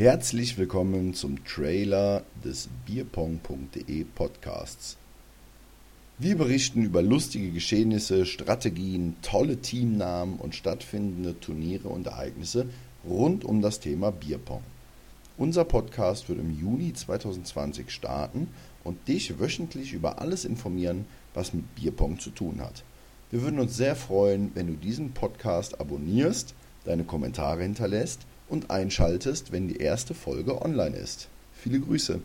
Herzlich willkommen zum Trailer des Bierpong.de Podcasts. Wir berichten über lustige Geschehnisse, Strategien, tolle Teamnamen und stattfindende Turniere und Ereignisse rund um das Thema Bierpong. Unser Podcast wird im Juni 2020 starten und dich wöchentlich über alles informieren, was mit Bierpong zu tun hat. Wir würden uns sehr freuen, wenn du diesen Podcast abonnierst, deine Kommentare hinterlässt und einschaltest, wenn die erste Folge online ist. Viele Grüße.